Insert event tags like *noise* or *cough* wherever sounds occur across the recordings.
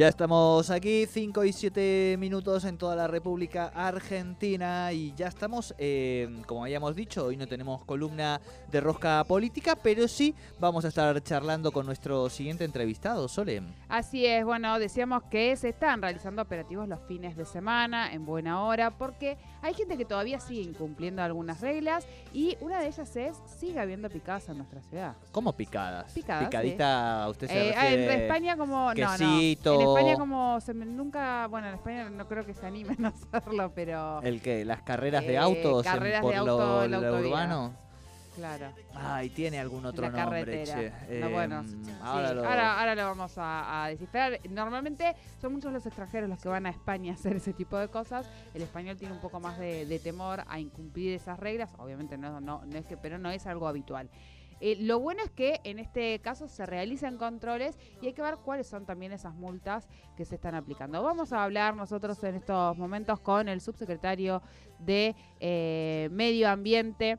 Ya estamos aquí, 5 y 7 minutos en toda la República Argentina y ya estamos, eh, como habíamos dicho, hoy no tenemos columna de rosca política, pero sí vamos a estar charlando con nuestro siguiente entrevistado, Sole. Así es, bueno, decíamos que se están realizando operativos los fines de semana en buena hora porque hay gente que todavía sigue incumpliendo algunas reglas y una de ellas es sigue habiendo picadas en nuestra ciudad. ¿Cómo picadas? Picadas, Picadita, usted se Eh, refiere... en España como... No, no. quesito. En España como se nunca... Bueno, en España no creo que se animen a *laughs* hacerlo, pero... ¿El qué? ¿Las carreras de Eh, autos en- carreras por de lo, auto en la lo autovía. urbano? Claro. Ay, tiene algún otro la nombre, che. No, Eh, bueno, sí, ahora lo... ahora, ahora lo vamos a, a descifrar. Normalmente son muchos los extranjeros los que van a España a hacer ese tipo de cosas. El español tiene un poco más de, de temor a incumplir esas reglas. Obviamente no, no, no es que, pero no es algo habitual. Eh, lo bueno es que en este caso se realizan controles y hay que ver cuáles son también esas multas que se están aplicando. Vamos a hablar nosotros en estos momentos con el subsecretario de eh, Medio Ambiente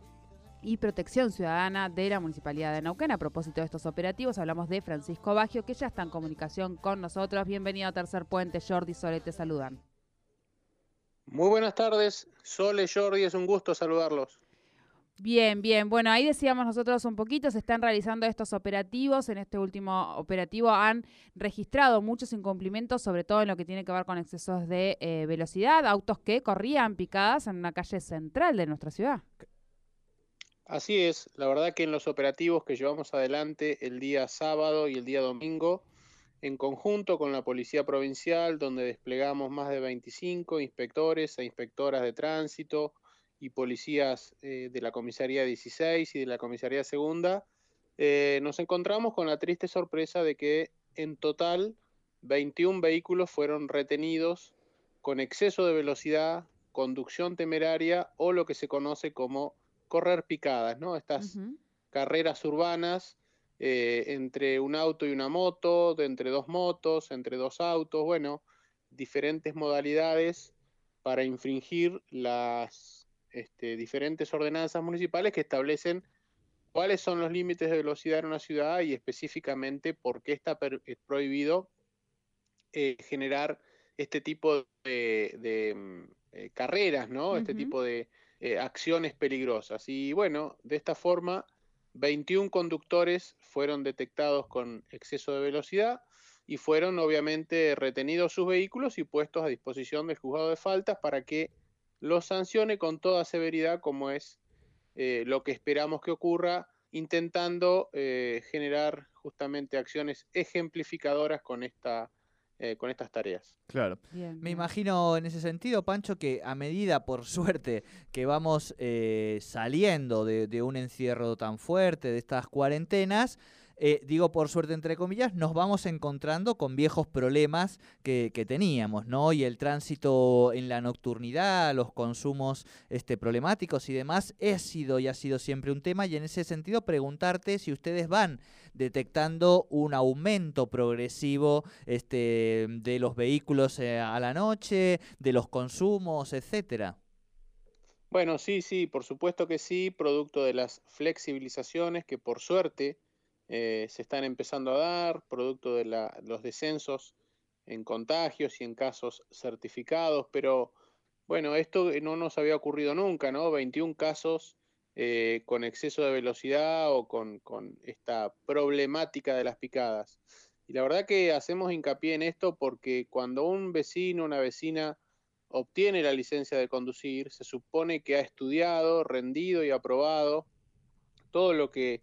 y Protección Ciudadana de la Municipalidad de Neuquén. A propósito de estos operativos, hablamos de Francisco Baggio, que ya está en comunicación con nosotros. Bienvenido a Tercer Puente. Jordi Sole, te saludan. Muy buenas tardes, Sole, Jordi, es un gusto saludarlos. Bien, bien. Bueno, ahí decíamos nosotros un poquito, se están realizando estos operativos. En este último operativo han registrado muchos incumplimientos, sobre todo en lo que tiene que ver con excesos de eh, velocidad, autos que corrían picadas en una calle central de nuestra ciudad. Así es, la verdad que en los operativos que llevamos adelante el día sábado y el día domingo, en conjunto con la Policía Provincial, donde desplegamos más de 25 inspectores e inspectoras de tránsito y policías eh, de la Comisaría 16 y de la Comisaría Segunda, eh, nos encontramos con la triste sorpresa de que en total 21 vehículos fueron retenidos con exceso de velocidad, conducción temeraria o lo que se conoce como correr picadas, ¿no? Estas carreras urbanas eh, entre un auto y una moto, de entre dos motos, entre dos autos, bueno, diferentes modalidades para infringir las este, diferentes ordenanzas municipales que establecen cuáles son los límites de velocidad en una ciudad y específicamente por qué está eh, prohibido eh, generar este tipo de, de, mm, eh, carreras, ¿no? Este tipo de eh, acciones peligrosas. Y bueno, de esta forma, 21 conductores fueron detectados con exceso de velocidad y fueron obviamente retenidos sus vehículos y puestos a disposición del juzgado de faltas para que los sancione con toda severidad como es eh, lo que esperamos que ocurra, intentando eh, generar justamente acciones ejemplificadoras con, esta, eh, con estas tareas. Claro. Bien, Me imagino en ese sentido, Pancho, que a medida, por suerte, que vamos eh, saliendo de, de un encierro tan fuerte, de estas cuarentenas, eh, digo por suerte entre comillas, nos vamos encontrando con viejos problemas que, teníamos, ¿no? Y el tránsito en la nocturnidad, los consumos este, problemáticos y demás, ha sido y ha sido siempre un tema. Y en ese sentido, preguntarte si ustedes van detectando un aumento progresivo este, de los vehículos eh, a la noche, de los consumos, etcétera. Bueno, sí, sí, por supuesto que sí, producto de las flexibilizaciones que por suerte eh, se están empezando a dar, producto de la- los descensos en contagios y en casos certificados, pero bueno, esto no nos había ocurrido nunca, ¿no? 21 casos eh, con exceso de velocidad o con, con esta problemática de las picadas. Y la verdad que hacemos hincapié en esto porque cuando un vecino, una vecina obtiene la licencia de conducir, se supone que ha estudiado, rendido y aprobado todo lo que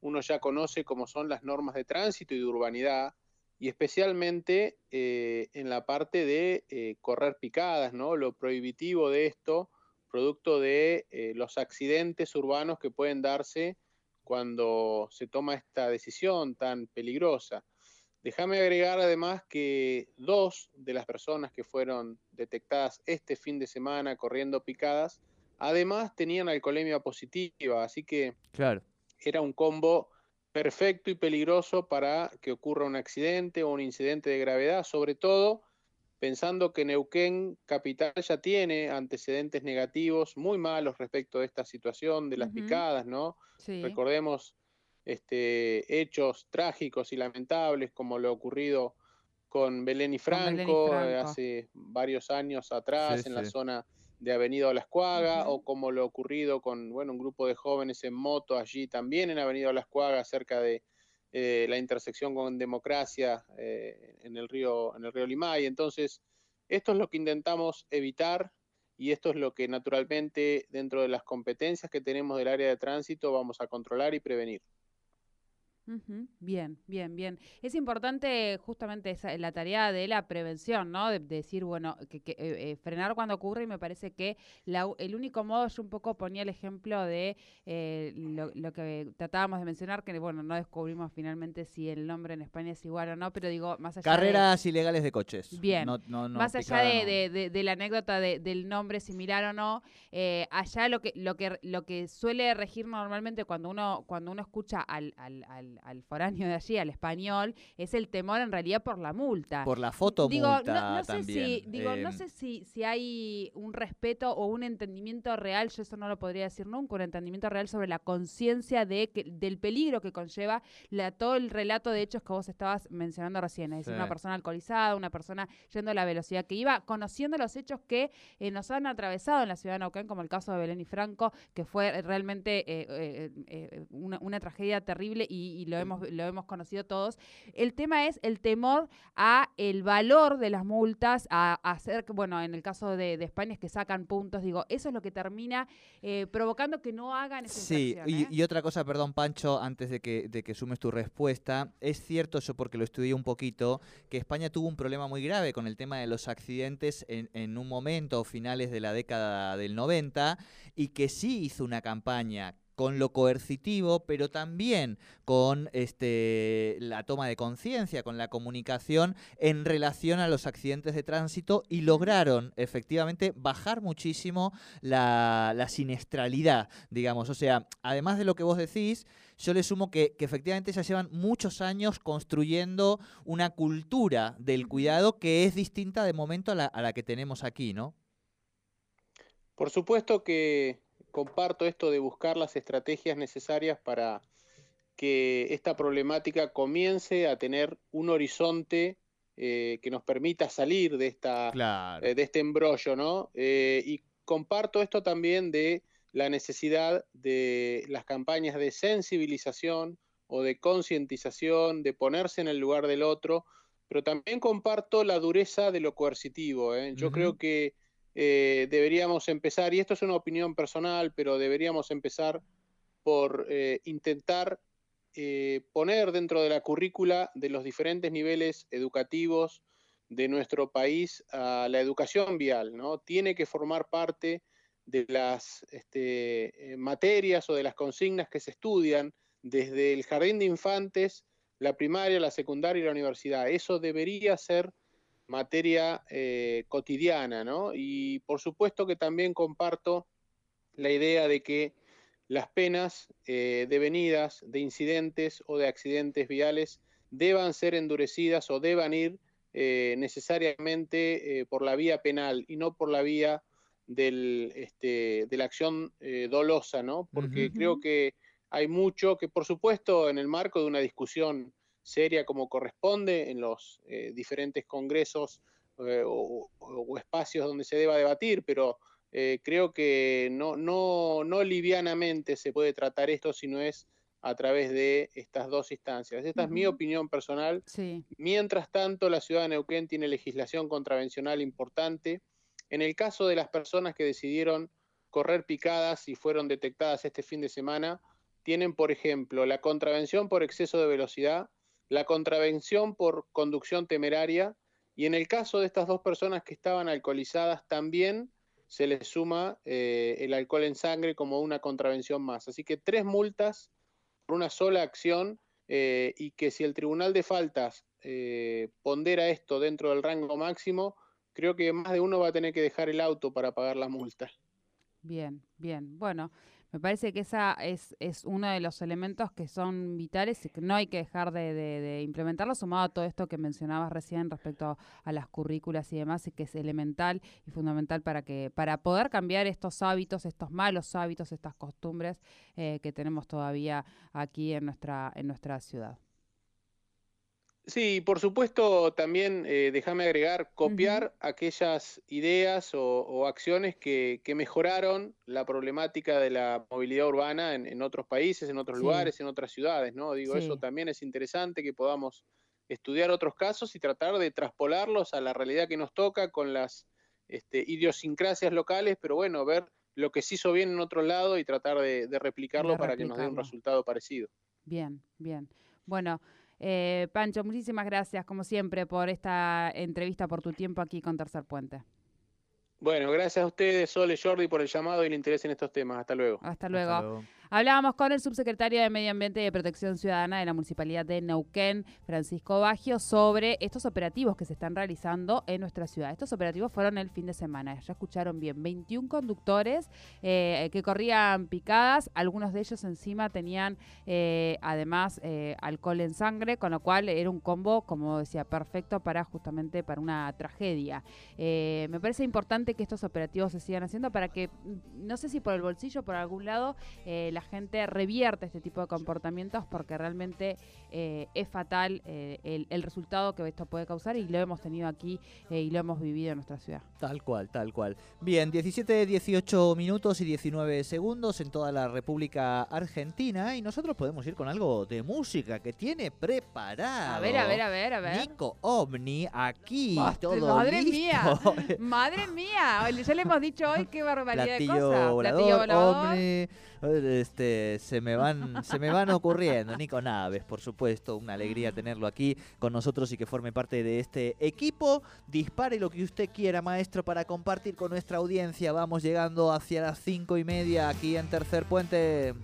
uno ya conoce como son las normas de tránsito y de urbanidad, y especialmente eh, en la parte de eh, correr picadas, ¿no? Lo prohibitivo de esto, producto de eh, los accidentes urbanos que pueden darse cuando se toma esta decisión tan peligrosa. Déjame agregar además que dos de las personas que fueron detectadas este fin de semana corriendo picadas, además tenían alcoholemia positiva, así que Claro. Era un combo perfecto y peligroso para que ocurra un accidente o un incidente de gravedad, sobre todo pensando que Neuquén Capital ya tiene antecedentes negativos muy malos respecto de esta situación de las picadas, ¿no? Sí. Recordemos este, hechos trágicos y lamentables como lo ocurrido con Belén y Franco, hace varios años atrás en la zona de Avenida Olascuaga, o como lo ocurrido con bueno, un grupo de jóvenes en moto allí también en Avenida Olascuaga, cerca de eh, la intersección con democracia eh, en, el río, en el río Limay. Entonces, esto es lo que intentamos evitar y esto es lo que naturalmente dentro de las competencias que tenemos del área de tránsito vamos a controlar y prevenir. Bien, bien, bien. Es importante justamente esa, la tarea de la prevención, ¿no? De, decir, bueno, que, eh, eh, frenar cuando ocurre y me parece que el único modo, yo un poco ponía el ejemplo de eh, lo, que tratábamos de mencionar, que bueno, no descubrimos finalmente si el nombre en España es igual o no, pero digo, más allá Carreras ilegales de coches. Bien, más allá de, de, la anécdota del nombre similar o no, allá lo que, lo, que, lo que suele regir normalmente cuando uno, cuando uno escucha al, al al, foráneo de allí, al español, es el temor en realidad por la multa. Por la foto digo, multa no, sé Si, digo, no em. sé si, si hay un respeto o un entendimiento real, yo eso no lo podría decir nunca, un entendimiento real sobre la conciencia de que, del peligro que conlleva la, todo el relato de hechos que vos estabas mencionando recién, es decir, una persona alcoholizada, una persona yendo a la velocidad que iba, conociendo los hechos que eh, nos han atravesado en la ciudad de Neuquén, como el caso de Belén y Franco, que fue realmente eh, eh, una, tragedia terrible y lo hemos, lo hemos conocido todos. El tema es el temor a el valor de las multas, a, hacer, bueno, en el caso de, España es que sacan puntos, digo, eso es lo que termina eh, provocando que no hagan esa Sí, y, ¿eh? y, otra cosa, perdón, Pancho, antes de que, de que sumes tu respuesta, es cierto, yo porque lo estudié un poquito, que España tuvo un problema muy grave con el tema de los accidentes en, en un momento, finales de la década del 90, y que sí hizo una campaña con lo coercitivo, pero también con este, la toma de conciencia, con la comunicación en relación a los accidentes de tránsito y lograron efectivamente bajar muchísimo la, siniestralidad, digamos. O sea, además de lo que vos decís, yo le sumo que, efectivamente ya llevan muchos años construyendo una cultura del cuidado que es distinta de momento a la, a la que tenemos aquí, ¿no? Por supuesto que comparto esto de buscar las estrategias necesarias para que esta problemática comience a tener un horizonte eh, que nos permita salir de, esta, eh, de este embrollo, ¿no? Eh, y comparto esto también de la necesidad de las campañas de sensibilización o de concientización, de ponerse en el lugar del otro, pero también comparto la dureza de lo coercitivo. Yo creo que eh, deberíamos empezar, y esto es una opinión personal, pero deberíamos empezar por eh, intentar eh, poner dentro de la currícula de los diferentes niveles educativos de nuestro país la educación vial, ¿no? Tiene que formar parte de las este, materias o de las consignas que se estudian desde el jardín de infantes, la primaria, la secundaria y la universidad. Eso debería ser materia eh, cotidiana, ¿no? Y por supuesto que también comparto la idea de que las penas eh, devenidas de incidentes o de accidentes viales deban ser endurecidas o deban ir eh, necesariamente por la vía penal y no por la vía del, este, de la acción dolosa, ¿no? Porque creo que hay mucho que, por supuesto, en el marco de una discusión seria como corresponde en los eh, diferentes congresos eh, o, espacios donde se deba debatir, pero eh, creo que no, no, no livianamente se puede tratar esto si no es a través de estas dos instancias. Esta es mi opinión personal. Mientras tanto, la ciudad de Neuquén tiene legislación contravencional importante. En el caso de las personas que decidieron correr picadas y fueron detectadas este fin de semana, tienen, por ejemplo, la contravención por exceso de velocidad, la contravención por conducción temeraria y en el caso de estas dos personas que estaban alcoholizadas también se les suma eh, el alcohol en sangre como una contravención más. Así que tres multas por una sola acción eh, y que si el Tribunal de Faltas eh, pondera esto dentro del rango máximo, creo que más de uno va a tener que dejar el auto para pagar la multa. Bien, bien. Bueno, me parece que esa es, es uno de los elementos que son vitales y que no hay que dejar de, de, implementarlo, sumado a todo esto que mencionabas recién respecto a las currículas y demás, y que es elemental y fundamental para que para poder cambiar estos hábitos, estos malos hábitos, estas costumbres eh, que tenemos todavía aquí en nuestra, en nuestra ciudad. Sí, por supuesto, también eh, déjame agregar, copiar aquellas ideas o, acciones que, mejoraron la problemática de la movilidad urbana en, otros países, en otros lugares, en otras ciudades, ¿no? Digo, eso también es interesante que podamos estudiar otros casos y tratar de traspolarlos a la realidad que nos toca con las este, idiosincrasias locales, pero bueno, ver lo que se hizo bien en otro lado y tratar de, replicarlo para que nos dé un resultado parecido. Bien, bien. Bueno, eh, Pancho, muchísimas gracias, como siempre, por esta entrevista, por tu tiempo aquí con Tercer Puente. Bueno, gracias a ustedes, Sole Jordi, por el llamado y el interés en estos temas. Hasta luego. Hasta luego. Hablábamos con el subsecretario de Medio Ambiente y de Protección Ciudadana de la Municipalidad de Neuquén, Francisco Baggio, sobre estos operativos que se están realizando en nuestra ciudad. Estos operativos fueron el fin de semana, ya escucharon bien, 21 conductores eh, que corrían picadas, algunos de ellos encima tenían eh, además eh, alcohol en sangre, con lo cual era un combo, como decía, perfecto para justamente para una tragedia. me parece importante que estos operativos se sigan haciendo para que, no sé si por el bolsillo, por algún lado, la gente revierte este tipo de comportamientos porque realmente eh, es fatal eh, el, resultado que esto puede causar y lo hemos tenido aquí eh, y lo hemos vivido en nuestra ciudad. Tal cual, tal cual. Bien, 17, 18 minutos y 19 segundos en toda la República Argentina y nosotros podemos ir con algo de música que tiene preparado. A ver, a ver, a ver, a ver. Nico Omni aquí, todo Madre listo. mía, madre mía. Ya le hemos dicho hoy qué barbaridad de cosas. Platillo volador. Omni, este, se me van, se me van ocurriendo. Nico Naves, por supuesto, una alegría tenerlo aquí con nosotros y que forme parte de este equipo. Dispare lo que usted quiera, maestro, para compartir con nuestra audiencia. Vamos llegando hacia las cinco y media aquí en Tercer Puente.